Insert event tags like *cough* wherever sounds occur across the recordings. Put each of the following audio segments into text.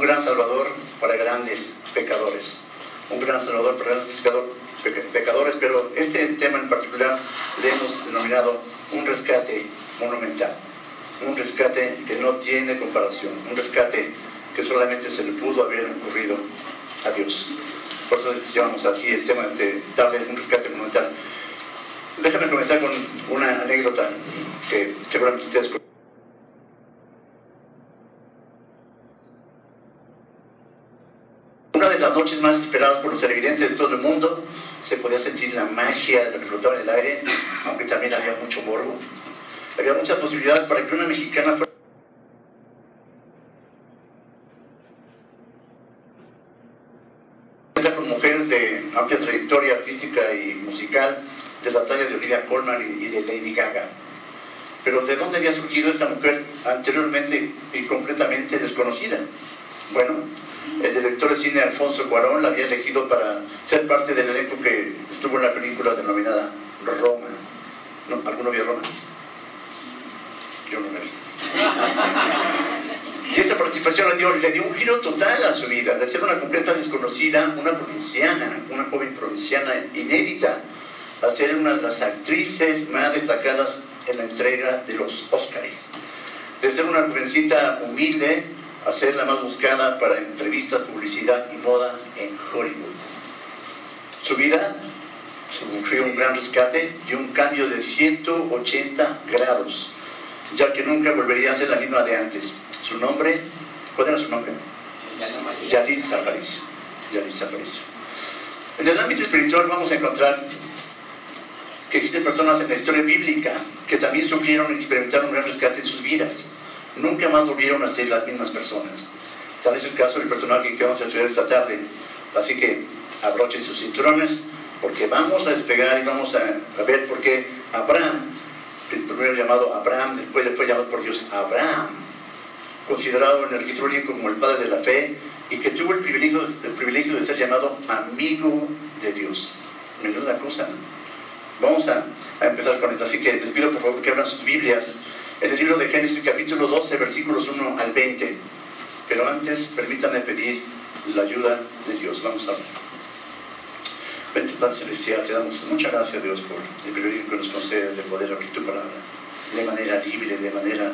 un gran salvador para grandes pecadores. Un gran salvador para grandes pecadores, pero este tema en particular le hemos denominado un rescate monumental. Un rescate que no tiene comparación. Un rescate que solamente se le pudo haber ocurrido a Dios. Por eso llevamos aquí el tema de darle un rescate monumental. Déjame comenzar con una anécdota que seguramente ustedes Una de las noches más esperadas por los televidentes de todo el mundo, se podía sentir la magia de lo que flotaba en el aire, *laughs* aunque también había mucho morbo. Había muchas posibilidades para que una mexicana fuera con mujeres de amplia trayectoria artística y musical, de la talla de Olivia Colman y de Lady Gaga. Pero ¿de dónde había surgido esta mujer anteriormente y completamente desconocida? Bueno, el director de cine Alfonso Cuarón la había elegido para ser parte del elenco que estuvo en la película denominada Roma. ¿Alguno vio Roma? Yo no me vi. *laughs* Y esa participación le dio, le dio un giro total a su vida, de ser una completa desconocida, una provinciana, una joven provinciana inédita, a ser una de las actrices más destacadas en la entrega de los Óscares. De ser una jovencita humilde a ser la más buscada para entrevistas, publicidad y moda en Hollywood. Su vida sufrió un gran rescate y un cambio de 180 grados, ya que nunca volvería a ser la misma de antes. Su nombre, ¿cuál era su nombre? Yadis Aparicio. Yadis Aparicio. En el ámbito espiritual vamos a encontrar que existen personas en la historia bíblica que también sufrieron y experimentaron un gran rescate en sus vidas. Nunca más volvieron a ser las mismas personas. Tal es el caso del personaje que vamos a estudiar esta tarde. Así que abrochen sus cinturones porque vamos a despegar y vamos a, ver por qué Abraham, el primero llamado Abraham, después fue llamado por Dios Abraham, considerado en el registro como el padre de la fe y que tuvo el privilegio, el privilegio de ser llamado amigo de Dios. Menuda cosa. Vamos a, empezar con esto. Así que les pido por favor que abran sus Biblias en el libro de Génesis capítulo 12, versículos 1 al 20. Pero antes permítanme pedir la ayuda de Dios. Vamos a ver. Bendito Padre Celestial, te damos muchas gracias Dios por el privilegio que nos concede de poder abrir tu palabra de manera libre, de manera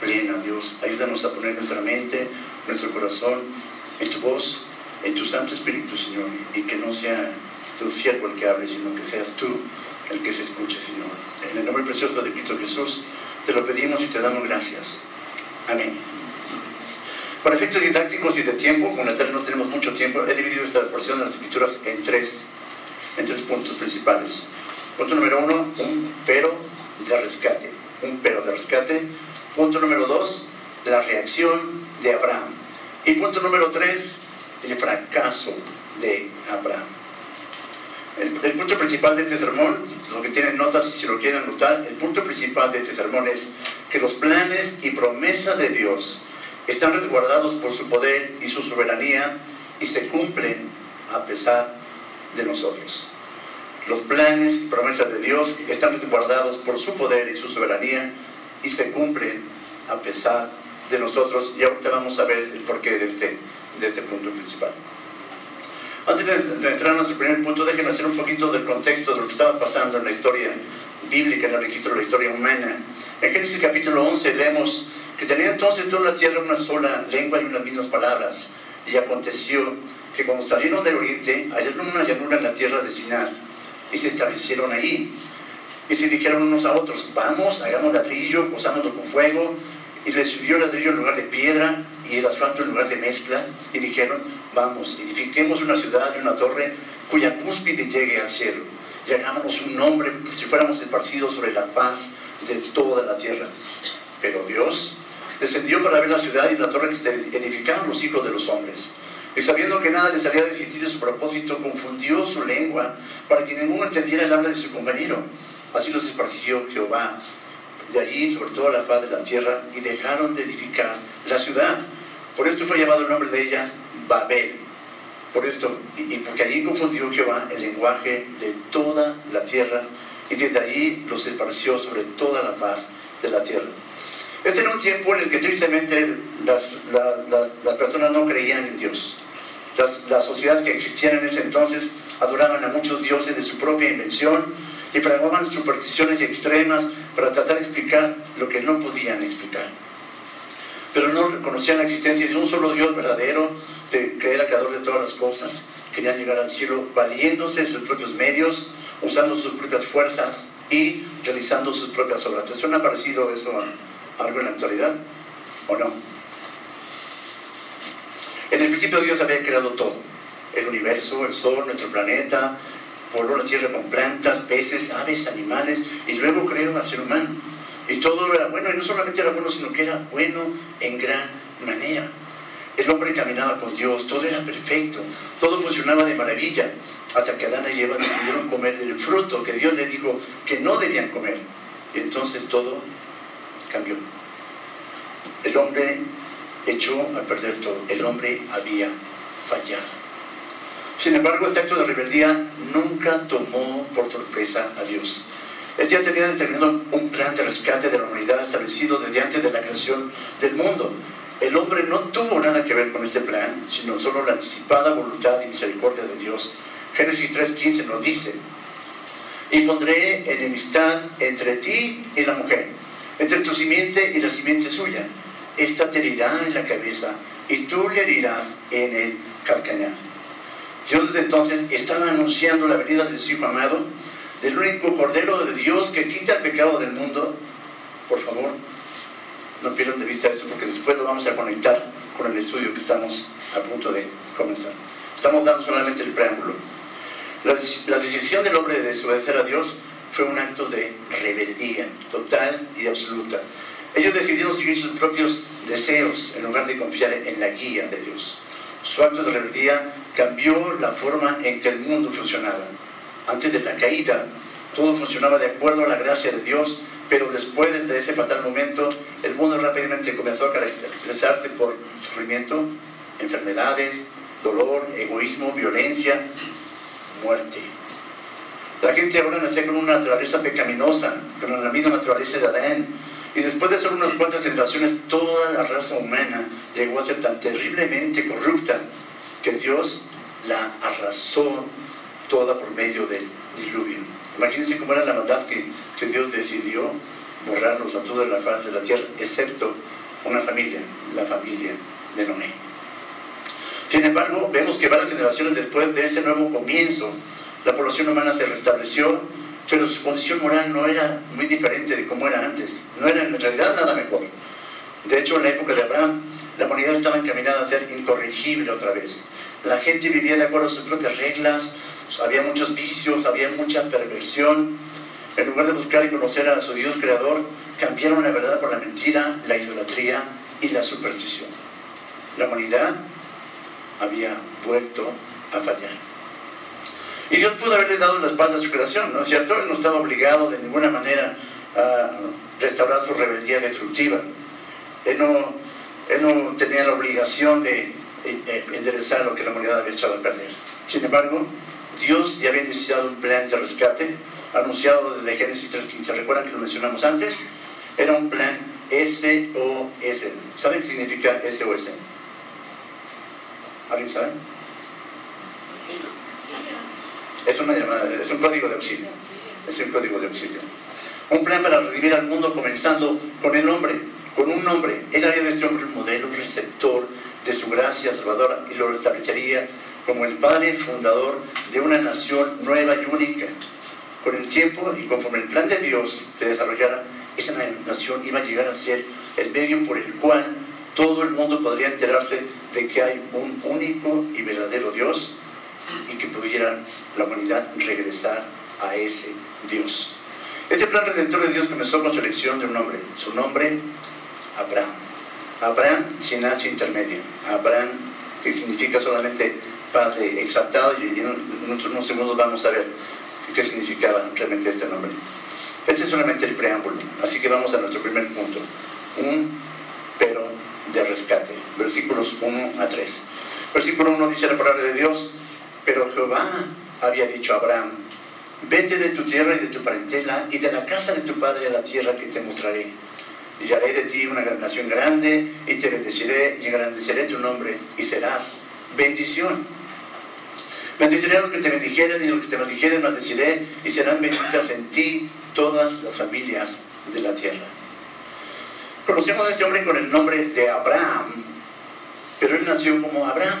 plena, Dios. Ayúdanos a poner nuestra mente, nuestro corazón en tu voz, en tu Santo Espíritu, Señor, y que no sea tu siervo el que hable, sino que seas tú el que se escuche, Señor. En el nombre precioso de Cristo Jesús, te lo pedimos y te damos gracias. Amén. Para efectos didácticos y de tiempo, con el no tenemos mucho tiempo, he dividido esta porción de las escrituras en tres, en tres puntos principales. Punto número uno, un pero de rescate. Un pero de rescate. Punto número dos, la reacción de Abraham. Y punto número tres, el fracaso de Abraham. El, punto principal de este sermón, lo que tienen notas y si lo quieren anotar, el punto principal de este sermón es que los planes y promesas de Dios están resguardados por su poder y su soberanía y se cumplen a pesar de nosotros. Los planes y promesas de Dios están resguardados por su poder y su soberanía y se cumplen a pesar de nosotros. Y ahorita vamos a ver el porqué de este, de este punto principal. Antes de, entrar a nuestro primer punto, déjenme hacer un poquito del contexto de lo que estaba pasando en la historia bíblica, en el registro de la historia humana. En Génesis capítulo 11 leemos que tenía entonces toda la tierra una sola lengua y unas mismas palabras. Y aconteció que cuando salieron del oriente, hallaron una llanura en la tierra de Sinar y se establecieron ahí. Y se dijeron unos a otros, vamos, hagamos ladrillo, posámonos con fuego. Y sirvió ladrillo en lugar de piedra y el asfalto en lugar de mezcla. Y dijeron, vamos, edifiquemos una ciudad y una torre cuya cúspide llegue al cielo y hagámonos un nombre si fuéramos esparcidos sobre la faz de toda la tierra. Pero Dios descendió para ver la ciudad y la torre que edificaron los hijos de los hombres. Y sabiendo que nada les había desistir de su propósito, confundió su lengua para que ninguno entendiera el habla de su compañero. Así los esparció Jehová de allí sobre toda la faz de la tierra y dejaron de edificar la ciudad. Por esto fue llamado el nombre de ella Babel. Por esto, y, porque allí confundió Jehová el lenguaje de toda la tierra, y desde allí los esparció sobre toda la faz de la tierra. Este era un tiempo en el que tristemente las, las personas no creían en Dios. la sociedad que existía en ese entonces adoraban a muchos dioses de su propia invención y fraguaban supersticiones extremas para tratar de explicar lo que no podían explicar. Pero no reconocían la existencia de un solo Dios verdadero, que era creador de todas las cosas. Querían llegar al cielo valiéndose de sus propios medios, usando sus propias fuerzas y realizando sus propias obras. ¿Te suena parecido eso a algo en la actualidad? ¿O no? En el principio Dios había creado todo. El universo, el sol, nuestro planeta, pobló la tierra con plantas, peces, aves, animales, y luego creó al ser humano. Y todo era bueno, y no solamente era bueno, sino que era bueno en gran manera. El hombre caminaba con Dios, todo era perfecto, todo funcionaba de maravilla, hasta que Adán y Eva decidieron comer del fruto que Dios les dijo que no debían comer. Y entonces todo cambió. El hombre echó a perder todo, el hombre había fallado. Sin embargo, este acto de rebeldía nunca tomó por sorpresa a Dios. Él ya tenía determinado un plan de rescate de la humanidad establecido desde antes de la creación del mundo. El hombre no tuvo nada que ver con este plan, sino solo la anticipada voluntad y misericordia de Dios. Génesis 3.15 nos dice, y pondré enemistad entre ti y la mujer, entre tu simiente y la simiente suya. Esta te herirá en la cabeza y tú le herirás en el calcañar. Dios desde entonces estaba anunciando la venida de su Hijo amado, del único Cordero de Dios que quita el pecado del mundo. Por favor, no pierdan de vista esto porque después lo vamos a conectar con el estudio que estamos a punto de comenzar. Estamos dando solamente el preámbulo. La, la decisión del hombre de desobedecer a Dios fue un acto de rebeldía total y absoluta. Ellos decidieron seguir sus propios deseos en lugar de confiar en la guía de Dios. Su acto de rebeldía cambió la forma en que el mundo funcionaba. Antes de la caída, todo funcionaba de acuerdo a la gracia de Dios, pero después de ese fatal momento, el mundo rápidamente comenzó a caracterizarse por sufrimiento, enfermedades, dolor, egoísmo, violencia, muerte. La gente ahora nacía con una naturaleza pecaminosa, con la misma naturaleza de Adán, y después de solo unas cuantas generaciones, toda la raza humana llegó a ser tan terriblemente corrupta que Dios la arrasó toda por medio del diluvio. Imagínense cómo era la maldad que, que Dios decidió borrarlos a toda la faz de la tierra, excepto una familia, la familia de Noé. Sin embargo, vemos que varias generaciones después de ese nuevo comienzo, la población humana se restableció, pero su condición moral no era muy diferente de como era antes. No era en realidad nada mejor. De hecho, en la época de Abraham, la humanidad estaba encaminada a ser incorregible otra vez. La gente vivía de acuerdo a sus propias reglas, había muchos vicios, había mucha perversión. En lugar de buscar y conocer a su Dios creador, cambiaron la verdad por la mentira, la idolatría y la superstición. La humanidad había vuelto a fallar. Y Dios pudo haberle dado la espalda a su creación, ¿no es cierto? No estaba obligado de ninguna manera a restaurar su rebeldía destructiva. Él no, él no tenía la obligación de enderezar lo que la humanidad había echado a perder. Sin embargo, Dios ya había iniciado un plan de rescate anunciado desde Génesis 3.15. ¿Recuerdan que lo mencionamos antes? Era un plan SOS. ¿Saben qué significa SOS? ¿Alguien sabe? Es una llamada, es un código de auxilio. Es un código de auxilio. Un plan para revivir al mundo comenzando con el hombre, con un nombre. Él haría de este hombre un modelo, receptor de su gracia salvadora y lo establecería como el padre fundador de una nación nueva y única. Con el tiempo y conforme el plan de Dios se desarrollara, esa nación iba a llegar a ser el medio por el cual todo el mundo podría enterarse de que hay un único y verdadero Dios y que pudiera la humanidad regresar a ese Dios. Este plan redentor de Dios comenzó con su elección de un nombre, su nombre Abraham. Abraham sin H intermedia. Abraham que significa solamente Padre exaltado y en unos segundos vamos a ver qué significaba realmente este nombre. Este es solamente el preámbulo, así que vamos a nuestro primer punto. Un pero de rescate, versículos 1 a 3. Versículo 1 dice la palabra de Dios, pero Jehová había dicho a Abraham, vete de tu tierra y de tu parentela y de la casa de tu padre a la tierra que te mostraré y haré de ti una gran nación grande, y te bendeciré, y engrandeceré tu nombre, y serás bendición. Bendeciré a los que te bendijeren, y los que te bendijeren maldeciré, y serán benditas en ti todas las familias de la tierra. Conocemos a este hombre con el nombre de Abraham, pero él nació como Abraham.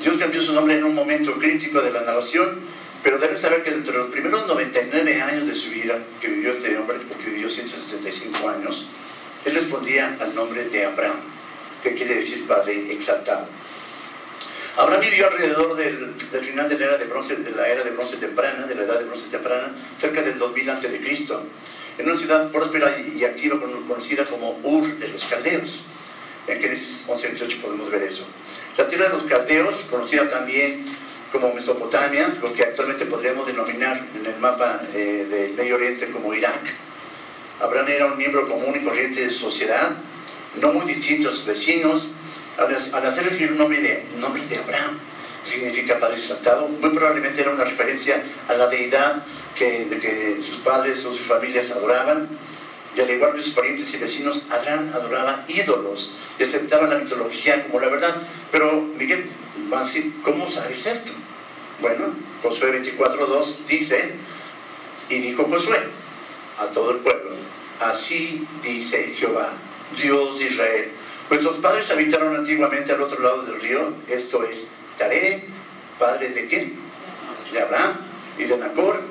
Dios cambió su nombre en un momento crítico de la narración, pero debes saber que entre los primeros 99 años de su vida que vivió este hombre, porque vivió 175 años, él respondía al nombre de Abraham, que quiere decir Padre exaltado. Abraham vivió alrededor del, final de la, era de, bronce, de la era de bronce temprana, de la edad de bronce temprana, cerca del 2000 a.C., en una ciudad próspera y activa conocida como Ur de los Caldeos. En Génesis 11.28 podemos ver eso. La tierra de los Caldeos, conocida también como Mesopotamia, lo que actualmente podríamos denominar en el mapa eh, del Medio Oriente como Irak. Abraham era un miembro común y corriente de sociedad, no muy distinto a sus vecinos. Al, hacer recibir un nombre de, nombre de Abraham, significa Padre Exaltado, muy probablemente era una referencia a la deidad que, de que sus padres o sus familias adoraban, y al igual que sus parientes y vecinos, Adrán adoraba ídolos y aceptaba la mitología como la verdad. Pero, Miguel, ¿cómo sabes esto? Bueno, Josué 24.2 dice, y dijo Josué a todo el pueblo, así dice Jehová, Dios de Israel. Nuestros padres habitaron antiguamente al otro lado del río, esto es Taré, padre de quién? De Abraham y de Nacor,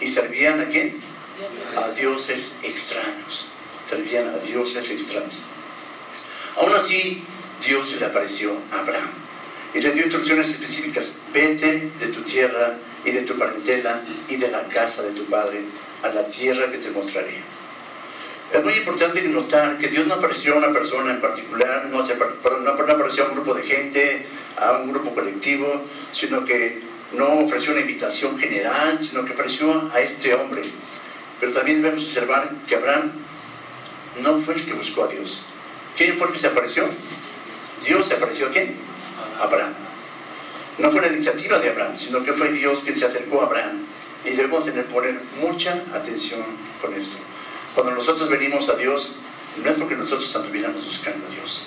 ¿Y servían a quién? A dioses extraños. Servían a dioses extraños. Aún así, Dios se le apareció a Abraham y le dio instrucciones específicas. Vete de tu tierra y de tu parentela y de la casa de tu padre a la tierra que te mostraré. Es muy importante notar que Dios no apareció a una persona en particular, no, no apareció a un grupo de gente, a un grupo colectivo, sino que no ofreció una invitación general, sino que apareció a este hombre. Pero también debemos observar que Abraham no fue el que buscó a Dios. ¿Quién fue el que se apareció? Dios se apareció a quién? Abraham. No fue la iniciativa de Abraham, sino que fue Dios quien se acercó a Abraham. Y debemos tener poner mucha atención con esto. Cuando nosotros venimos a Dios, no es porque nosotros anduviéramos buscando a Dios,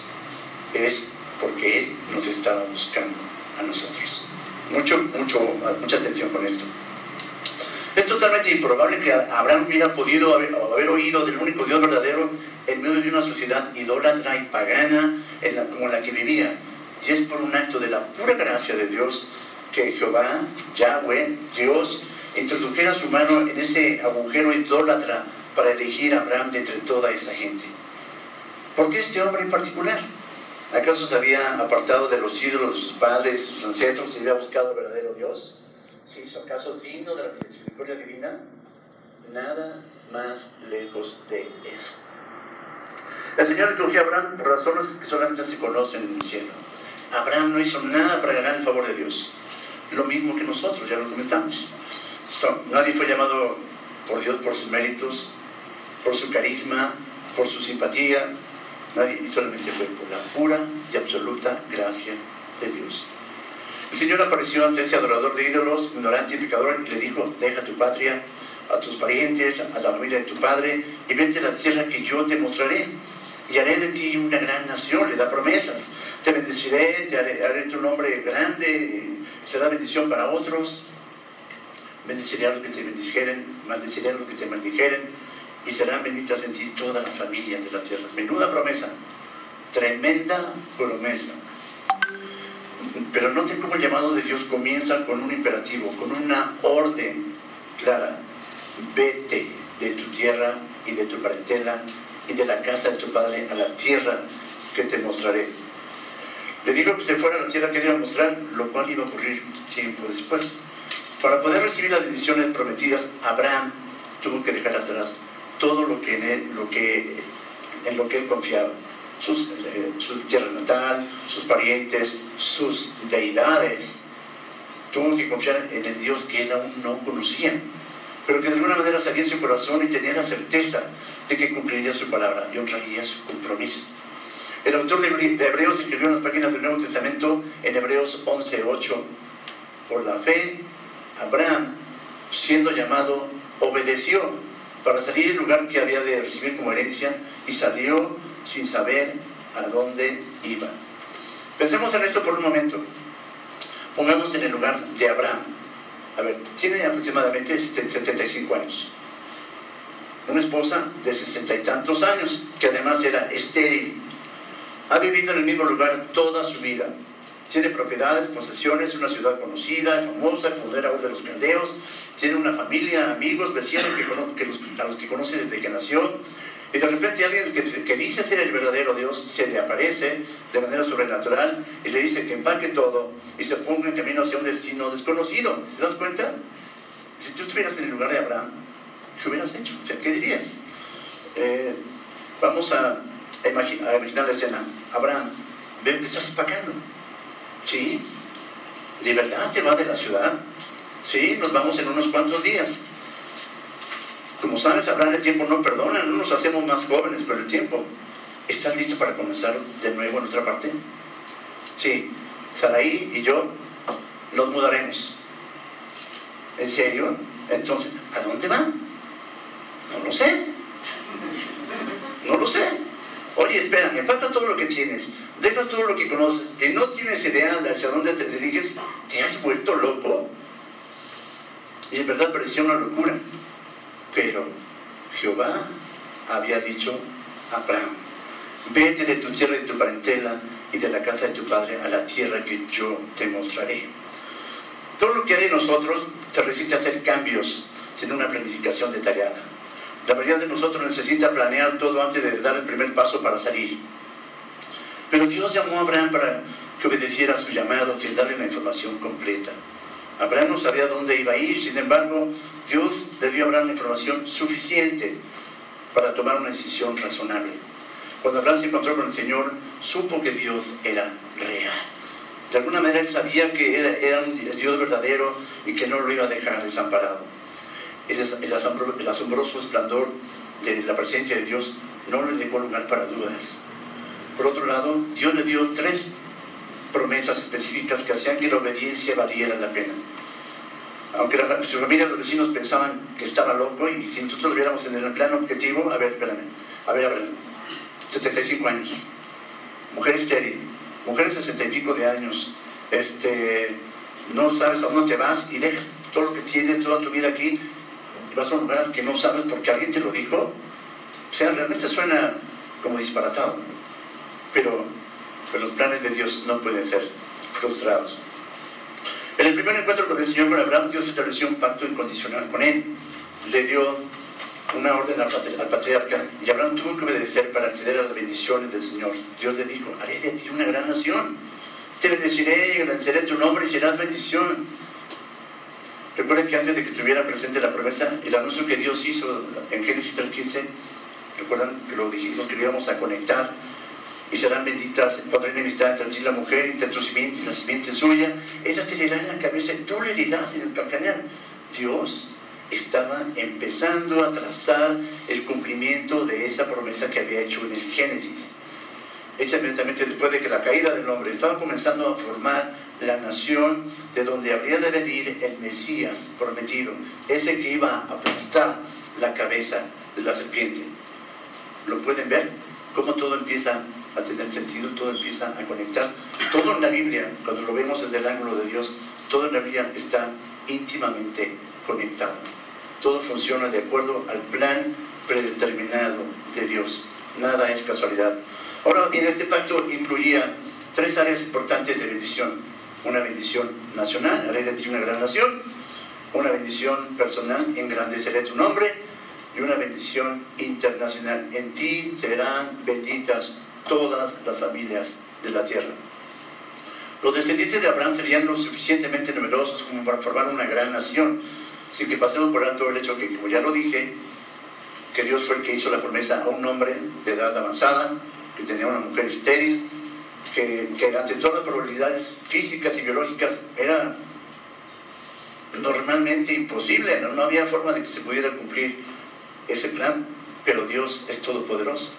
es porque Él nos estaba buscando a nosotros. Mucho, mucho, mucha atención con esto. Es totalmente improbable que Abraham hubiera podido haber, oído del único Dios verdadero en medio de una sociedad idólatra y pagana en la, como la que vivía. Y es por un acto de la pura gracia de Dios que Jehová, Yahweh, Dios, introdujera su mano en ese agujero idólatra para elegir a Abraham de entre toda esa gente. ¿Por qué este hombre en particular? ¿Acaso se había apartado de los ídolos de sus padres, sus ancestros, y había buscado al verdadero Dios? ¿Se hizo acaso digno de la misericordia divina? Nada más lejos de eso. El Señor escogió a Abraham por razones que solamente se conocen en el cielo. Abraham no hizo nada para ganar el favor de Dios. Lo mismo que nosotros, ya lo comentamos. nadie fue llamado por Dios por sus méritos, por su carisma, por su simpatía, Nadie, solamente fue por la pura y absoluta gracia de Dios. El Señor apareció ante este adorador de ídolos, ignorante y pecador, y le dijo, deja tu patria, a tus parientes, a la familia de tu padre, y vete a la tierra que yo te mostraré. Y haré de ti una gran nación, le da promesas. Te bendeciré, te haré, haré tu nombre grande, será bendición para otros. Bendeciré a los que te bendijeren, maldeciré a los que te maldijeren y serán benditas en ti todas las familias de la tierra. Menuda promesa, tremenda promesa. Pero noten cómo el llamado de Dios comienza con un imperativo, con una orden clara. Vete de tu tierra y de tu parentela y de la casa de tu padre a la tierra que te mostraré. Le dijo que se fuera a la tierra que iba a mostrar, lo cual iba a ocurrir tiempo después. Para poder recibir las bendiciones prometidas, Abraham tuvo que dejar atrás todo lo que en, él, lo que, en lo que él confiaba. Sus, eh, su tierra natal, sus parientes, sus deidades. Tuvo que confiar en el Dios que él aún no conocía, pero que de alguna manera sabía en su corazón y tenía la certeza de que cumpliría su palabra y honraría su compromiso. El autor de Hebreos escribió en las páginas del Nuevo Testamento en Hebreos 11:8, por la fe, Abraham, siendo llamado, obedeció para salir del lugar que había de recibir como herencia y salió sin saber a dónde iba. Pensemos en esto por un momento. Pongamos en el lugar de Abraham. A ver, tiene aproximadamente 75 años. Una esposa de sesenta y tantos años, que además era estéril. Ha vivido en el mismo lugar toda su vida. Tiene propiedades, posesiones, una ciudad conocida, famosa, fundera de los caldeos. Tiene una familia, amigos, vecinos que, a los que conoce desde que nació. Y de repente alguien que, dice ser el verdadero Dios se le aparece de manera sobrenatural y le dice que empaque todo y se ponga en camino hacia un destino desconocido. ¿Te das cuenta? Si tú estuvieras en el lugar de Abraham, ¿qué hubieras hecho? ¿qué dirías? Eh, vamos a, imaginar, la escena. Abraham, ven que estás empacando. Sí, ¿de verdad te vas de la ciudad? Sí, nos vamos en unos cuantos días. Como sabes, Abraham, el tiempo no perdona, no nos hacemos más jóvenes con el tiempo. ¿Estás listo para comenzar de nuevo en otra parte? Sí, Saraí y yo nos mudaremos. ¿En serio? Entonces, ¿a dónde van? No lo sé. No lo sé. Oye, espera, falta todo lo que tienes dejas todo lo que conoces y no tienes idea de hacia dónde te diriges, te has vuelto loco. Y en verdad parecía una locura. Pero Jehová había dicho a Abraham, vete de tu tierra y de tu parentela y de la casa de tu padre a la tierra que yo te mostraré. Todo lo que hay en nosotros se resiste a hacer cambios sin una planificación detallada. La mayoría de nosotros necesita planear todo antes de dar el primer paso para salir. Pero Dios llamó a Abraham para que obedeciera a su llamado sin darle la información completa. Abraham no sabía dónde iba a ir, sin embargo, Dios a Abraham la información suficiente para tomar una decisión razonable. Cuando Abraham se encontró con el Señor, supo que Dios era real. De alguna manera él sabía que era, un Dios verdadero y que no lo iba a dejar desamparado. el asombroso esplendor de la presencia de Dios no le dejó lugar para dudas. Por otro lado, Dios le dio tres promesas específicas que hacían que la obediencia valiera la pena. Aunque la, su familia, los vecinos pensaban que estaba loco y si nosotros lo viéramos en el plano objetivo, a ver, espérame, a ver, a ver, 75 años, mujer estéril, mujer de 60 y pico de años, este, no sabes a dónde te vas y dejas todo lo que tienes, toda tu vida aquí, vas a un lugar que no sabes porque alguien te lo dijo. O sea, realmente suena como disparatado pero, los planes de Dios no pueden ser frustrados. En el primer encuentro con el Señor con Abraham, Dios estableció un pacto incondicional con él. Le dio una orden al patriarca y Abraham tuvo que obedecer para acceder a las bendiciones del Señor. Dios le dijo, haré de ti una gran nación. Te bendeciré y agradeceré tu nombre y serás bendición. Recuerden que antes de que tuviera presente la promesa, el anuncio que Dios hizo en Génesis 3.15, recuerdan que lo dijimos que lo íbamos a conectar y serán benditas, podrán enemistad entre ti y la mujer, entre tu simiente y la simiente suya. Ella te herirá en la cabeza y tú le herirás en el calcañar. Dios estaba empezando a trazar el cumplimiento de esa promesa que había hecho en el Génesis. Hecha inmediatamente después de que la caída del hombre estaba comenzando a formar la nación de donde habría de venir el Mesías prometido, ese que iba a aplastar la cabeza de la serpiente. ¿Lo pueden ver? Cómo todo empieza a tener sentido, todo empieza a conectar. Todo en la Biblia, cuando lo vemos desde el ángulo de Dios, todo en la Biblia está íntimamente conectado. Todo funciona de acuerdo al plan predeterminado de Dios. Nada es casualidad. Ahora bien, este pacto incluía tres áreas importantes de bendición. Una bendición nacional, haré de ti una gran nación. Una bendición personal, engrandeceré tu nombre. Y una bendición internacional. En ti serán benditas todas las familias de la tierra. Los descendientes de Abraham serían lo suficientemente numerosos como para formar una gran nación, sin que pasemos por alto el hecho que, como ya lo dije, que Dios fue el que hizo la promesa a un hombre de edad avanzada, que tenía una mujer estéril, que, que ante todas las probabilidades físicas y biológicas era normalmente imposible, no había forma de que se pudiera cumplir ese plan, pero Dios es todopoderoso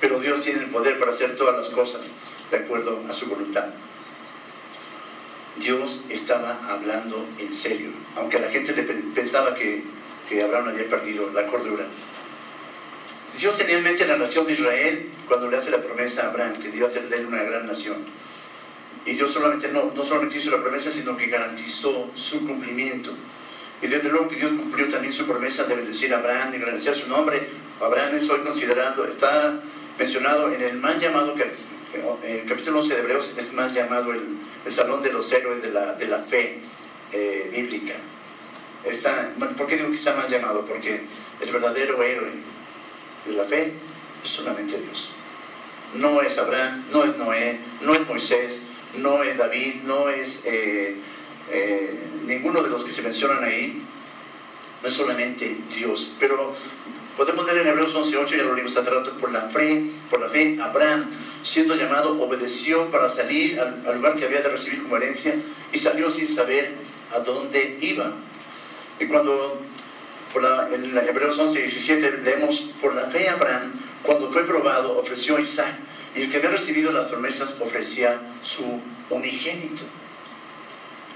pero Dios tiene el poder para hacer todas las cosas de acuerdo a su voluntad. Dios estaba hablando en serio, aunque la gente pensaba que, que Abraham había perdido la cordura. Dios tenía en mente la nación de Israel cuando le hace la promesa a Abraham, que iba a ser de él una gran nación. Y Dios solamente no, no solamente hizo la promesa, sino que garantizó su cumplimiento. Y desde luego que Dios cumplió también su promesa de bendecir a Abraham y agradecer su nombre. Abraham es hoy considerado, está mencionado en el mal llamado, el capítulo 11 de Hebreos, es más llamado el, salón de los héroes de la, de la fe eh, bíblica. Está, ¿Por qué digo que está mal llamado? Porque el verdadero héroe de la fe es solamente Dios. No es Abraham, no es Noé, no es Moisés, no es David, no es eh, eh, ninguno de los que se mencionan ahí, no es solamente Dios. Pero podemos ver en Hebreos 11.8, ya lo leímos hace rato, por la fe, por la fe, Abraham, siendo llamado, obedeció para salir al, lugar que había de recibir como herencia y salió sin saber a dónde iba. Y cuando por la, en Hebreos 11.17 leemos, por la fe Abraham, cuando fue probado, ofreció a Isaac, y el que había recibido las promesas ofrecía su unigénito.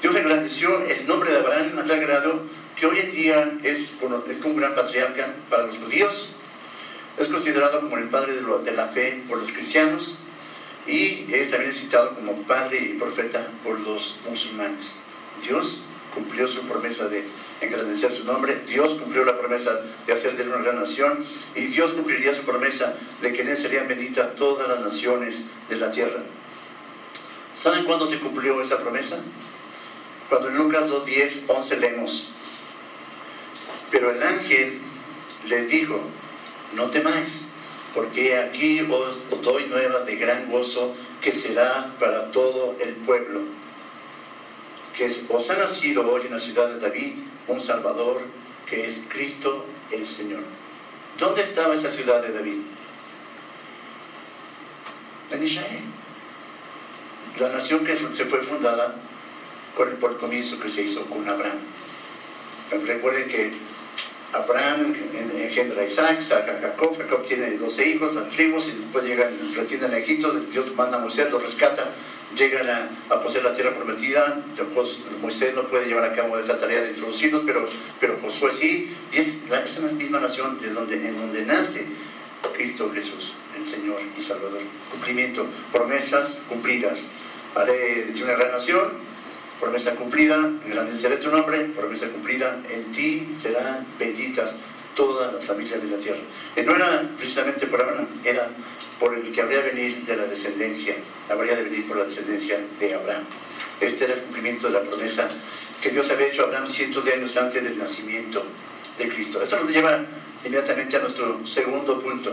Dios engrandeció el nombre de Abraham a tal grado que hoy en día es, un gran patriarca para los judíos, es considerado como el padre de, la fe por los cristianos y es también citado como padre y profeta por los musulmanes. Dios cumplió su promesa de engrandecer su nombre, Dios cumplió la promesa de hacer de él una gran nación y Dios cumpliría su promesa de que en él serían benditas todas las naciones de la tierra. ¿Saben cuándo se cumplió esa promesa? Cuando en Lucas 2, 10, 11 leemos, pero el ángel les dijo, no temáis, porque aquí os doy nuevas de gran gozo que será para todo el pueblo. Que os ha nacido hoy en la ciudad de David un Salvador que es Cristo el Señor. ¿Dónde estaba esa ciudad de David? En Israel. La nación que se fue fundada por el comienzo que se hizo con Abraham. Recuerden que Abraham engendra a Isaac, Isaac a Jacob, Jacob tiene 12 hijos, las tribus, y después llegan, retienen a Egipto, Dios manda a Moisés, lo rescata, llegan a, poseer la tierra prometida, Moisés no puede llevar a cabo esa tarea de introducirlos, pero, pero Josué sí, y es esa misma nación de donde, en donde nace Cristo Jesús, el Señor y Salvador. Cumplimiento, promesas cumplidas. De una gran nación, promesa cumplida, engrandeceré tu nombre, promesa cumplida, en ti serán benditas todas las familias de la tierra. Y no era precisamente por Abraham, era por el que habría de venir de la descendencia, habría de venir por la descendencia de Abraham. Este era el cumplimiento de la promesa que Dios había hecho a Abraham cientos de años antes del nacimiento de Cristo. Esto nos lleva inmediatamente a nuestro segundo punto.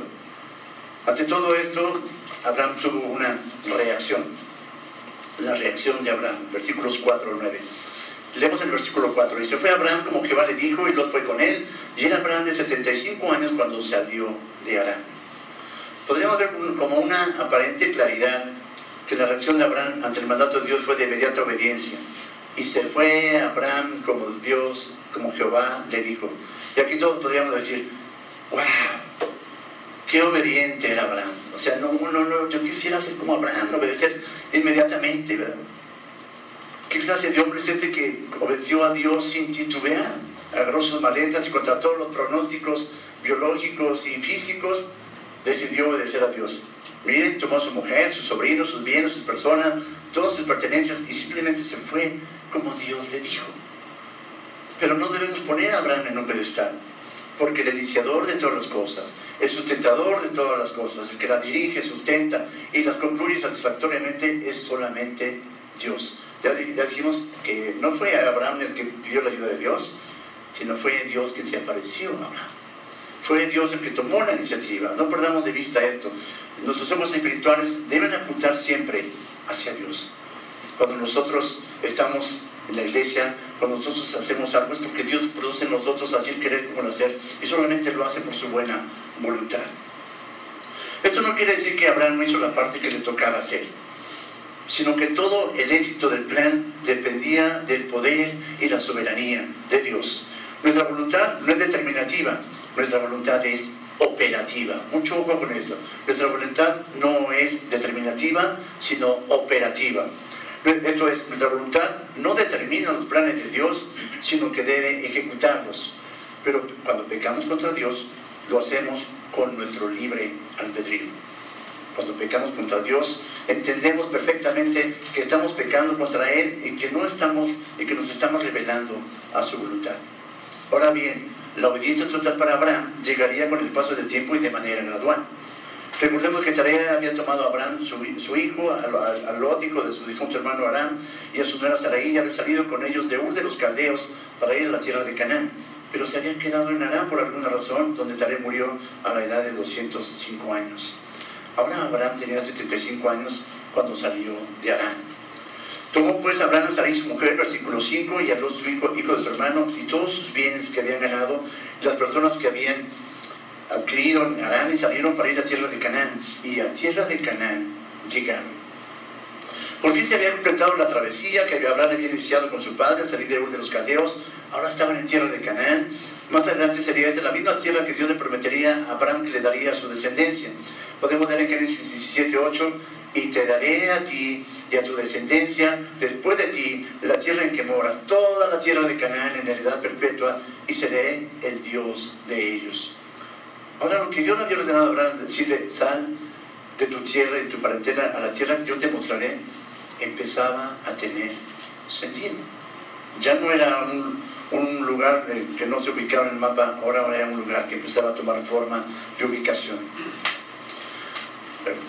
Ante todo esto, Abraham tuvo una reacción la reacción de Abraham, versículos 4 o 9. Leemos el versículo 4. Y se fue Abraham como Jehová le dijo y lo fue con él. Y era Abraham de 75 años cuando salió de Arán. Podríamos ver como una aparente claridad que la reacción de Abraham ante el mandato de Dios fue de inmediata obediencia. Y se fue Abraham como Dios, como Jehová le dijo. Y aquí todos podríamos decir, wow, qué obediente era Abraham. O sea, no, no, no, yo quisiera ser como Abraham, obedecer inmediatamente, ¿verdad? ¿Qué clase de hombre es este que obedeció a Dios sin titubear? Agarró sus maletas y contra todos los pronósticos biológicos y físicos, decidió obedecer a Dios. Miren, tomó a su mujer, sus sobrinos, sus bienes, sus personas, todas sus pertenencias y simplemente se fue como Dios le dijo. Pero no debemos poner a Abraham en un pedestal porque el iniciador de todas las cosas, el sustentador de todas las cosas, el que las dirige, sustenta y las concluye satisfactoriamente es solamente Dios. Ya, dijimos que no fue Abraham el que pidió la ayuda de Dios, sino fue Dios quien se apareció a Abraham. Fue Dios el que tomó la iniciativa. No perdamos de vista esto. Nuestros ojos espirituales deben apuntar siempre hacia Dios. Cuando nosotros estamos en la iglesia, cuando nosotros hacemos algo es porque Dios produce en nosotros así el querer como el hacer y solamente lo hace por su buena voluntad. Esto no quiere decir que Abraham no hizo la parte que le tocaba hacer, sino que todo el éxito del plan dependía del poder y la soberanía de Dios. Nuestra voluntad no es determinativa, nuestra voluntad es operativa. Mucho ojo con eso. Nuestra voluntad no es determinativa, sino operativa. Esto es, nuestra voluntad no determina los planes de Dios, sino que debe ejecutarlos. Pero cuando pecamos contra Dios, lo hacemos con nuestro libre albedrío. Cuando pecamos contra Dios, entendemos perfectamente que estamos pecando contra Él y que no estamos y que nos estamos revelando a su voluntad. Ahora bien, la obediencia total para Abraham llegaría con el paso del tiempo y de manera gradual. Recordemos que Tarea había tomado a Abraham, su, hijo, al, Lot, hijo de su difunto hermano Aram, y a su nuera Sarai, y había salido con ellos de Ur de los Caldeos para ir a la tierra de Canaán. Pero se habían quedado en Aram por alguna razón, donde Tarea murió a la edad de 205 años. Ahora Abraham tenía 75 años cuando salió de Aram. Tomó pues Abraham a Sarai su mujer, versículo 5, y a Lot su hijo, hijo de su hermano, y todos sus bienes que habían ganado, las personas que habían adquirieron Arán y salieron para ir a tierra de Canaán. Y a tierra de Canaán llegaron. Por fin se había completado la travesía que Abraham había iniciado con su padre al salir de Ur de los Caldeos. Ahora estaban en tierra de Canaán. Más adelante sería esta la misma tierra que Dios le prometería a Abraham que le daría a su descendencia. Podemos ver en Génesis 17, 8, y te daré a ti y a tu descendencia después de ti la tierra en que moras, toda la tierra de Canaán en heredad perpetua, y seré el Dios de ellos. Ahora, lo que Dios había ordenado a Abraham, decirle, sal de tu tierra y de tu parentela a la tierra yo te mostraré, empezaba a tener sentido. Ya no era un, lugar que no se ubicaba en el mapa, ahora era un lugar que empezaba a tomar forma de ubicación.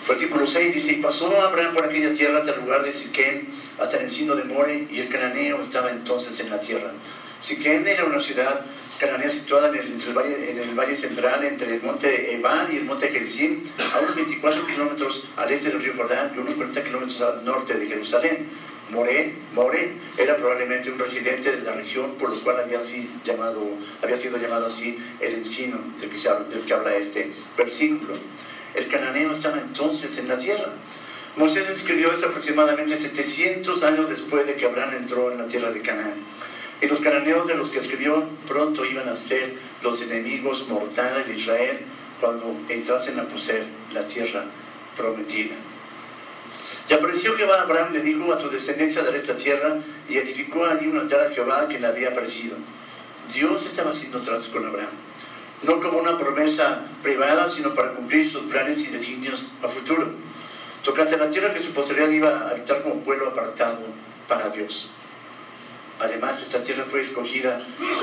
Versículo 6 dice, y pasó Abraham por aquella tierra hasta el lugar de Siquén, hasta el encino de More, y el cananeo estaba entonces en la tierra. Siquén era una ciudad Cananea situada en el, valle, en el, valle, central entre el monte Ebal y el monte Gerizim, a unos 24 kilómetros al este del río Jordán y unos 40 kilómetros al norte de Jerusalén. More, More era probablemente un residente de la región, por lo cual había, llamado, había sido llamado así el encino del que, del que habla este versículo. El cananeo estaba entonces en la tierra. Moisés escribió esto aproximadamente 700 años después de que Abraham entró en la tierra de Canaán. Y los cananeos de los que escribió pronto iban a ser los enemigos mortales de Israel cuando entrasen a poseer la tierra prometida. Y apareció Jehová Abraham, le dijo, a tu descendencia daré esta tierra, y edificó allí un altar a Jehová que le había aparecido. Dios estaba haciendo tratos con Abraham, no como una promesa privada, sino para cumplir sus planes y designios a futuro. Tocante la tierra que su posteridad iba a habitar como pueblo apartado para Dios. Además, esta tierra fue escogida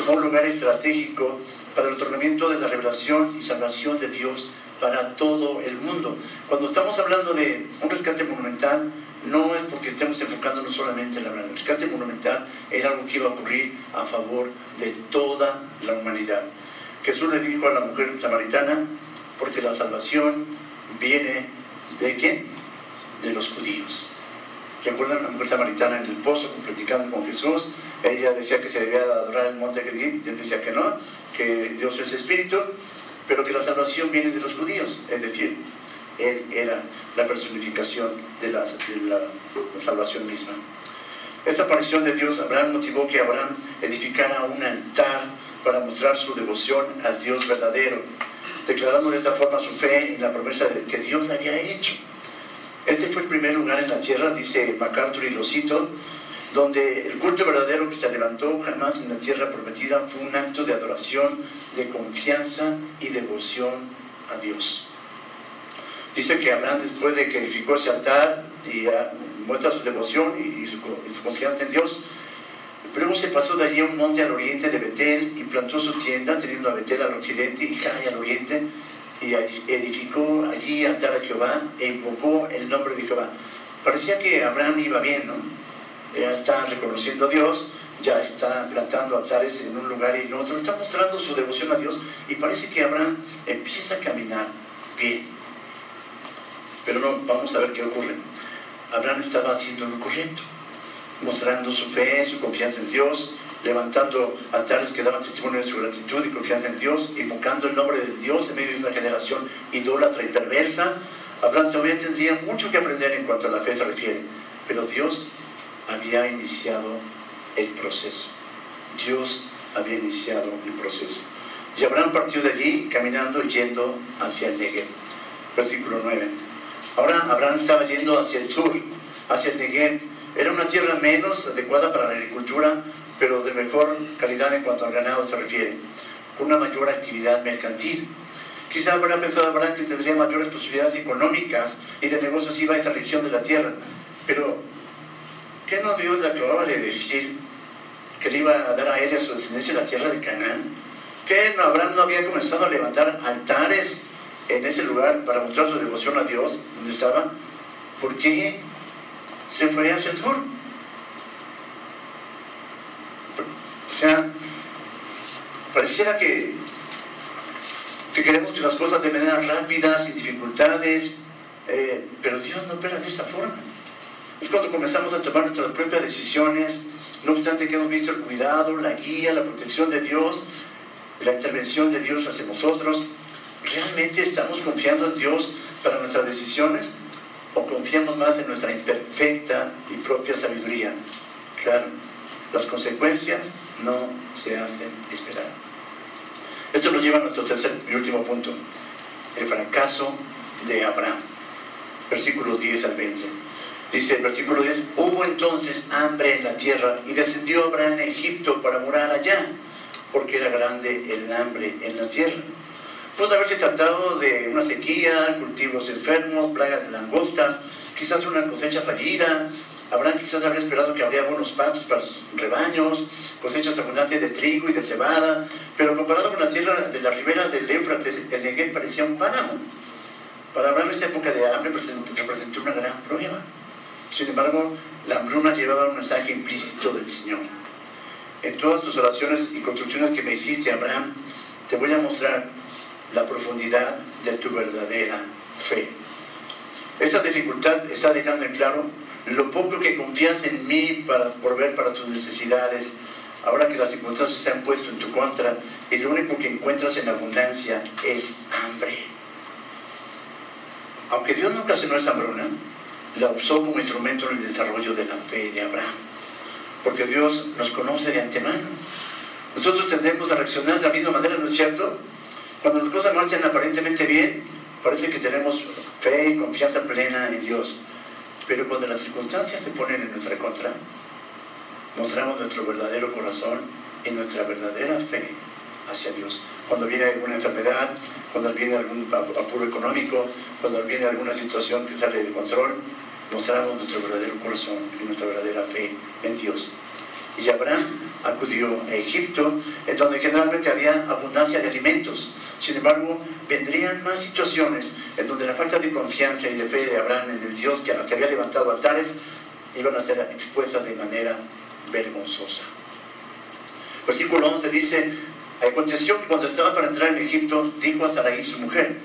como un lugar estratégico para el otorgamiento de la revelación y salvación de Dios para todo el mundo. Cuando estamos hablando de un rescate monumental, no es porque estemos enfocándonos solamente en la El rescate monumental era algo que iba a ocurrir a favor de toda la humanidad. Jesús le dijo a la mujer samaritana, porque la salvación viene de quién? De los judíos. ¿Recuerdan a la mujer samaritana en el pozo platicando con Jesús? Ella decía que se debía adorar el monte Gerizim, él decía que no, que Dios es espíritu, pero que la salvación viene de los judíos, es decir, él era la personificación de la, salvación misma. Esta aparición de Dios, Abraham motivó que Abraham edificara un altar para mostrar su devoción al Dios verdadero, declarando de esta forma su fe en la promesa que Dios le había hecho. Este fue el primer lugar en la tierra, dice MacArthur y lo cito, donde el culto verdadero que se levantó jamás en la tierra prometida fue un acto de adoración, de confianza y devoción a Dios. Dice que Abraham después de que edificó ese altar y ah, muestra su devoción y su, confianza en Dios, luego se pasó de allí a un monte al oriente de Betel y plantó su tienda, teniendo a Betel al occidente y Jai al oriente, y edificó allí altar a Jehová e invocó el nombre de Jehová. Parecía que Abraham iba bien, ¿no? Ya está reconociendo a Dios, ya está plantando altares en un lugar y en otro, está mostrando su devoción a Dios y parece que Abraham empieza a caminar bien. Pero no, vamos a ver qué ocurre. Abraham estaba haciendo lo correcto, mostrando su fe, su confianza en Dios, levantando altares que daban testimonio de su gratitud y confianza en Dios, invocando el nombre de Dios en medio de una generación idólatra y perversa. Abraham todavía tendría mucho que aprender en cuanto a la fe se refiere, pero Dios había iniciado el proceso. Dios había iniciado el proceso. Y Abraham partió de allí caminando yendo hacia el Negev. Versículo 9. Ahora Abraham estaba yendo hacia el sur, hacia el Negev. Era una tierra menos adecuada para la agricultura, pero de mejor calidad en cuanto al ganado se refiere, con una mayor actividad mercantil. Quizá habrá pensado Abraham que tendría mayores posibilidades económicas y de negocios iba a esa región de la tierra. Pero, ¿qué no Dios le acababa de decir que le iba a dar a él y a su descendencia la tierra de Canaán? ¿Que Abraham no había comenzado a levantar altares en ese lugar para mostrar su devoción a Dios, donde estaba? ¿Por qué se fue hacia el sur? O sea, pareciera que, que queremos que las cosas de manera rápida, sin dificultades, eh, pero Dios no opera de esa forma. Es cuando comenzamos a tomar nuestras propias decisiones, no obstante que hemos visto el cuidado, la guía, la protección de Dios, la intervención de Dios hacia nosotros, ¿realmente estamos confiando en Dios para nuestras decisiones o confiamos más en nuestra imperfecta y propia sabiduría? Claro, las consecuencias no se hacen esperar. Esto nos lleva a nuestro tercer y último punto, el fracaso de Abraham. Versículos 10 al 20. Dice el versículo 10, hubo entonces hambre en la tierra y descendió Abraham a Egipto para morar allá, porque era grande el hambre en la tierra. Pudo haberse tratado de una sequía, cultivos enfermos, plagas de langostas, quizás una cosecha fallida, Abraham quizás habría esperado que habría buenos pastos para sus rebaños, cosechas abundantes de trigo y de cebada, pero comparado con la tierra de la ribera del Éufrates, el Negev parecía un páramo. Para Abraham esa época de hambre representó una gran prueba. Sin embargo, la hambruna llevaba un mensaje implícito del Señor. En todas tus oraciones y construcciones que me hiciste, Abraham, te voy a mostrar la profundidad de tu verdadera fe. Esta dificultad está dejando en claro lo poco que confías en mí para ver para tus necesidades, ahora que las circunstancias se han puesto en tu contra y lo único que encuentras en abundancia es hambre. Aunque Dios nunca se no es hambruna, la usó como instrumento en el desarrollo de la fe de Abraham, porque Dios nos conoce de antemano. Nosotros tendemos a reaccionar de la misma manera, ¿no es cierto? Cuando las cosas marchan aparentemente bien, parece que tenemos fe y confianza plena en Dios. Pero cuando las circunstancias se ponen en nuestra contra, mostramos nuestro verdadero corazón y nuestra verdadera fe hacia Dios. Cuando viene alguna enfermedad, cuando viene algún apuro económico, cuando viene alguna situación que sale de control, mostramos nuestro verdadero corazón y nuestra verdadera fe en Dios. Y Abraham acudió a Egipto, en donde generalmente había abundancia de alimentos. Sin embargo, vendrían más situaciones en donde la falta de confianza y de fe de Abraham en el Dios que, que había levantado altares iban a ser expuestas de manera vergonzosa. Versículo 11 dice, aconteció que cuando estaba para entrar en Egipto, dijo a Sarai su mujer,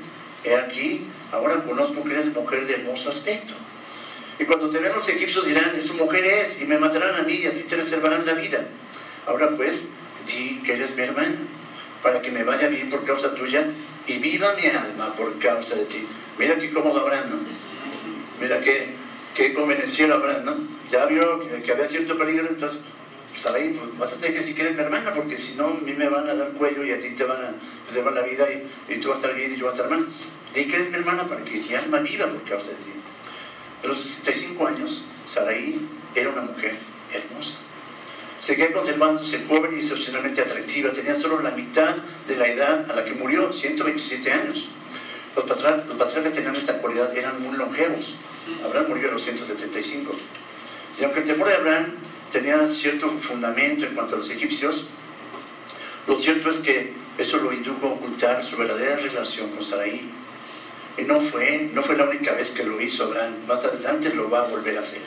he aquí, ahora conozco que eres mujer de hermoso aspecto. Y cuando te ven los egipcios dirán, su mujer es, y me matarán a mí y a ti te reservarán la vida. Ahora pues, di que eres mi hermana, para que me vaya bien por causa tuya y viva mi alma por causa de ti. Mira qué cómodo Abraham, ¿no? Mira qué, qué convenenciero Abraham, ¿no? Ya vio que, había cierto peligro, entonces, pues ahí, pues vas a hacer que si quieres mi hermana, porque si no, a mí me van a dar cuello y a ti te van a preservar la vida y, y, tú vas a estar bien y yo voy a estar mal. Di que eres mi hermana para que mi alma viva por causa de ti. A los 65 años, Saraí era una mujer hermosa seguía conservándose joven y excepcionalmente atractiva. Tenía solo la mitad de la edad a la que murió, 127 años. Los, patriarcas, que tenían esta cualidad, eran muy longevos. Abraham murió a los 175. Y aunque el temor de Abraham tenía cierto fundamento en cuanto a los egipcios, lo cierto es que eso lo indujo a ocultar su verdadera relación con Sarai. No fue, no fue la única vez que lo hizo Abraham. Más adelante lo va a volver a hacer.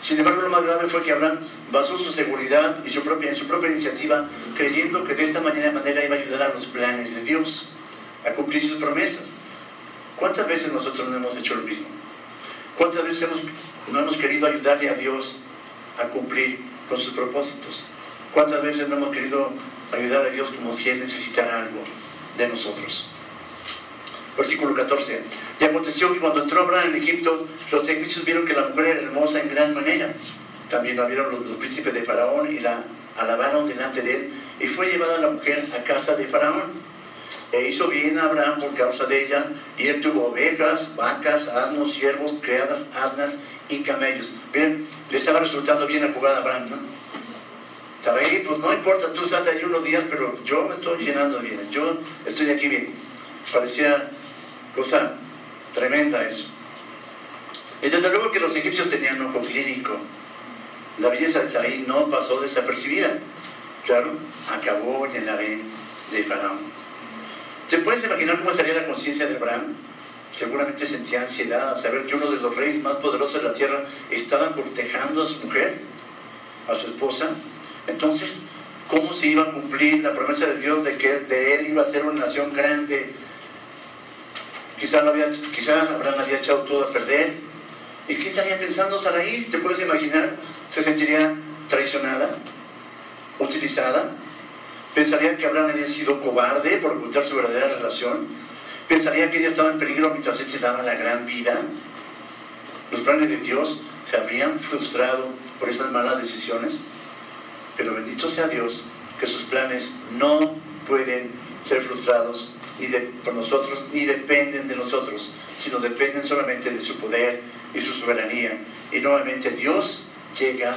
Sin embargo, lo más grave fue que Abraham basó su seguridad y su propia, en su propia iniciativa, creyendo que de esta manera, manera iba a ayudar a los planes de Dios, a cumplir sus promesas. ¿Cuántas veces nosotros no hemos hecho lo mismo? ¿Cuántas veces no hemos querido ayudarle a Dios a cumplir con sus propósitos? ¿Cuántas veces no hemos querido ayudar a Dios como si Él necesitara algo de nosotros? Versículo 14. Y aconteció que cuando entró Abraham en Egipto, los egipcios vieron que la mujer era hermosa en gran manera. También la vieron los, príncipes de Faraón y la alabaron delante de él. Y fue llevada la mujer a casa de Faraón. E hizo bien a Abraham por causa de ella. Y él tuvo ovejas, vacas, asnos, siervos, criadas, asnas y camellos. Bien, le estaba resultando bien la jugada a Abraham, ¿no? Estar ahí, pues no importa, tú estás ahí unos días, pero yo me estoy llenando bien. Yo estoy aquí bien. parecía cosa tremenda eso. Y desde luego que los egipcios tenían ojo clínico. La belleza de Sarai no pasó desapercibida. Claro, acabó en el harén de Faraón. ¿Te puedes imaginar cómo estaría la conciencia de Abraham? Seguramente sentía ansiedad al saber que uno de los reyes más poderosos de la tierra estaba cortejando a su mujer, a su esposa. Entonces, ¿cómo se iba a cumplir la promesa de Dios de que de él iba a ser una nación grande? Quizás, había, quizás Abraham había echado todo a perder. ¿Y qué estaría pensando Saraí? ¿Te puedes imaginar? ¿Se sentiría traicionada? ¿Utilizada? ¿Pensaría que Abraham había sido cobarde por ocultar su verdadera relación? ¿Pensaría que ella estaba en peligro mientras él se daba la gran vida? ¿Los planes de Dios se habrían frustrado por esas malas decisiones? Pero bendito sea Dios que sus planes no pueden ser frustrados ni por nosotros, ni dependen de nosotros, sino dependen solamente de su poder y su soberanía. Y nuevamente Dios llega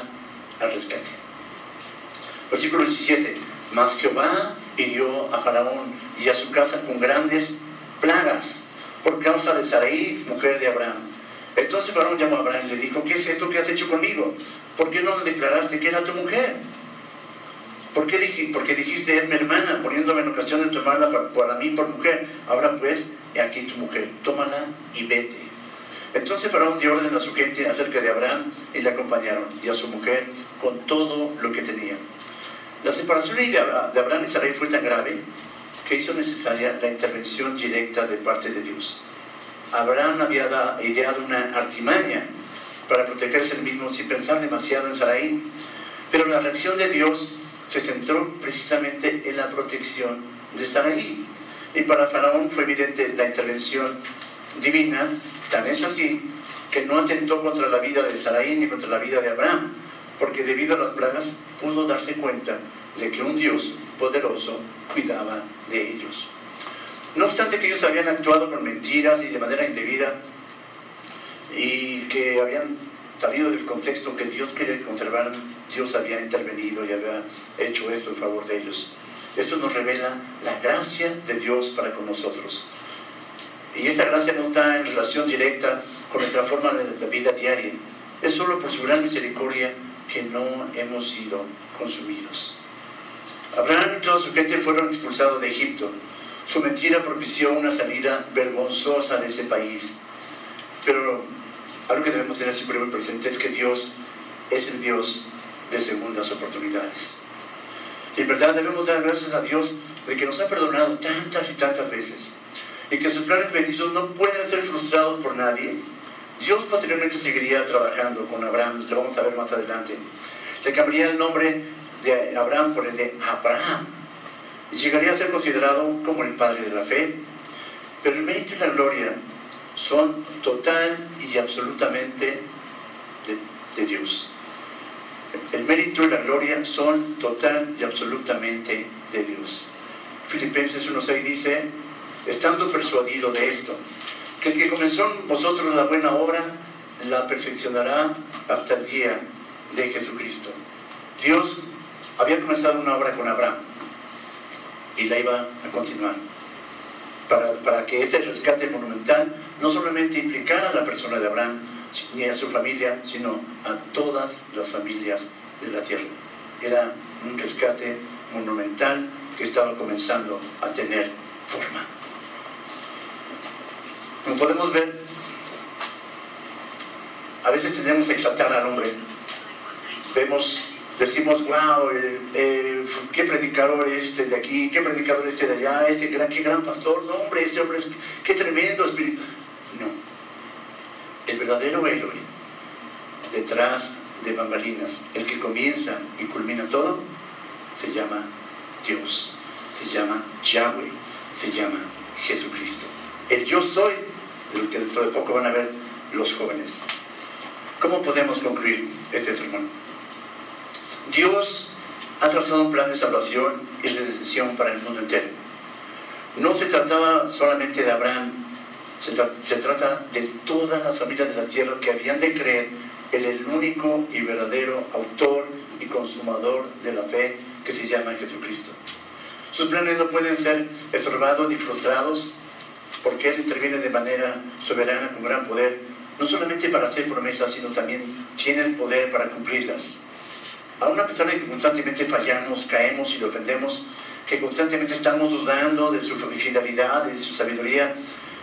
al rescate. Versículo 17. Mas Jehová hirió a Faraón y a su casa con grandes plagas por causa de Sarai, mujer de Abraham. Entonces Faraón llamó a Abraham y le dijo, ¿qué es esto que has hecho conmigo? ¿Por qué no declaraste que era tu mujer? ¿Por qué porque dijiste, es mi hermana, poniéndome en ocasión de tomarla para, mí por mujer? Ahora pues, he aquí tu mujer, tómala y vete. Entonces Faraón dio orden a su gente acerca de Abraham y le acompañaron, y a su mujer con todo lo que tenía. La separación de Abraham y Sarai fue tan grave que hizo necesaria la intervención directa de parte de Dios. Abraham había ideado una artimaña para protegerse él mismo sin pensar demasiado en Sarai, pero la reacción de Dios se centró precisamente en la protección de Sarai. Y para Faraón fue evidente la intervención divina, tan es así que no atentó contra la vida de Sarai ni contra la vida de Abraham, porque debido a las plagas pudo darse cuenta de que un Dios poderoso cuidaba de ellos. No obstante que ellos habían actuado con mentiras y de manera indebida y que habían salido del contexto que Dios quería que conservaran, Dios había intervenido y había hecho esto en favor de ellos. Esto nos revela la gracia de Dios para con nosotros. Y esta gracia no está en relación directa con nuestra forma de vida diaria. Es solo por su gran misericordia que no hemos sido consumidos. Abraham y toda su gente fueron expulsados de Egipto. Su mentira propició una salida vergonzosa de ese país. Pero algo que debemos tener siempre muy presente es que Dios es el Dios de segundas oportunidades. Y en verdad debemos dar gracias a Dios de que nos ha perdonado tantas y tantas veces y que sus planes benditos no pueden ser frustrados por nadie. Dios posteriormente seguiría trabajando con Abraham, lo vamos a ver más adelante. Le cambiaría el nombre de Abraham por el de Abraham y llegaría a ser considerado como el padre de la fe. Pero el mérito y la gloria son total y absolutamente de, de Dios. El mérito y la gloria son total y absolutamente de Dios. Filipenses 1.6 dice, estando persuadido de esto, que el que comenzó en vosotros la buena obra, la perfeccionará hasta el día de Jesucristo. Dios había comenzado una obra con Abraham y la iba a continuar. Para, para que este rescate monumental no solamente implicara a la persona de Abraham, ni a su familia, sino a todas las familias de la tierra. Era un rescate monumental que estaba comenzando a tener forma. Como podemos ver, a veces tenemos que exaltar al hombre. Vemos, decimos, wow, eh, eh, qué predicador este de aquí, qué predicador este de allá, este gran, qué gran pastor, no hombre, este hombre es, qué tremendo espíritu. Verdadero héroe detrás de bambalinas, el que comienza y culmina todo, se llama Dios, se llama Yahweh, se llama Jesucristo. El yo soy, del que dentro de poco van a ver los jóvenes. ¿Cómo podemos concluir este sermón? Dios ha trazado un plan de salvación y redención para el mundo entero. No se trataba solamente de Abraham se, trata de todas las familias de la tierra que habían de creer en el único y verdadero autor y consumador de la fe que se llama Jesucristo. Sus planes no pueden ser estorbados ni frustrados porque Él interviene de manera soberana con gran poder, no solamente para hacer promesas, sino también tiene el poder para cumplirlas. Aún a pesar de que constantemente fallamos, caemos y le ofendemos, que constantemente estamos dudando de su fidelidad, de su sabiduría,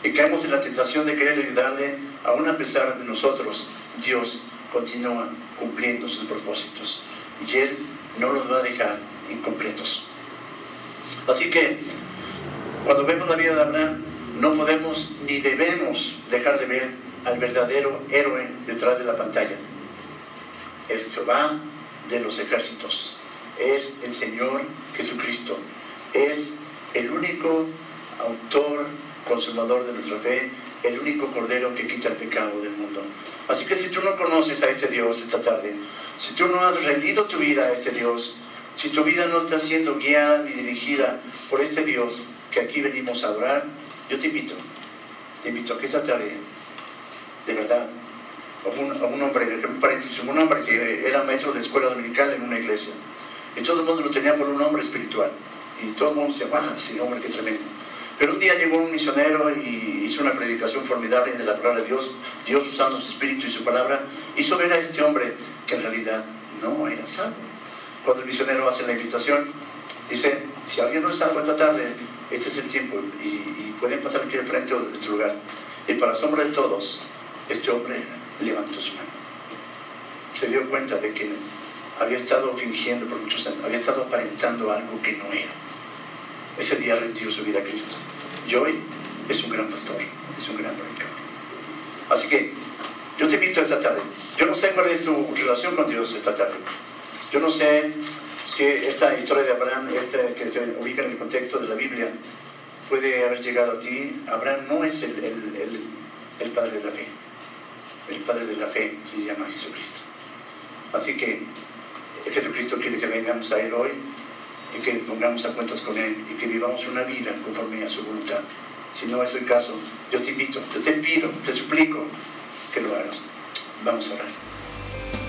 y caemos en la tentación de querer ayudarle, aún a pesar de nosotros, Dios continúa cumpliendo sus propósitos. Y Él no los va a dejar incompletos. Así que, cuando vemos la vida de Abraham, no podemos ni debemos dejar de ver al verdadero héroe detrás de la pantalla. Es Jehová de los ejércitos. Es el Señor Jesucristo. Es el único autor, consumador de nuestra fe, el único cordero que quita el pecado del mundo. Así que si tú no conoces a este Dios esta tarde, si tú no has rendido tu vida a este Dios, si tu vida no está siendo guiada ni dirigida por este Dios que aquí venimos a adorar, yo te invito, te invito a que esta tarde, de verdad, a un, hombre, un paréntesis, un hombre que era maestro de escuela dominical en una iglesia, y todo el mundo lo tenía por un hombre espiritual, y todo el mundo decía, wow, ese hombre qué tremendo. Pero un día llegó un misionero y hizo una predicación formidable de la palabra de Dios, Dios usando su espíritu y su palabra, hizo ver a este hombre que en realidad no era salvo. Cuando el misionero hace la invitación, dice, si alguien no está esta tarde, este es el tiempo y, pueden pasar aquí al frente o de este lugar. Y para asombro de todos, este hombre levantó su mano. Se dio cuenta de que había estado fingiendo por muchos años, había estado aparentando algo que no era. Ese día rendió su vida a Cristo. Y hoy es un gran pastor, es un gran predicador. Así que yo te invito esta tarde. Yo no sé cuál es tu relación con Dios esta tarde. Yo no sé si esta historia de Abraham, esta que se ubica en el contexto de la Biblia, puede haber llegado a ti. Abraham no es el, el, el padre de la fe. El padre de la fe se llama Jesucristo. Así que Jesucristo quiere que vengamos a Él hoy y que pongamos a cuentas con Él y que vivamos una vida conforme a su voluntad. Si no es el caso, yo te invito, yo te pido, te suplico que lo hagas. Vamos a orar.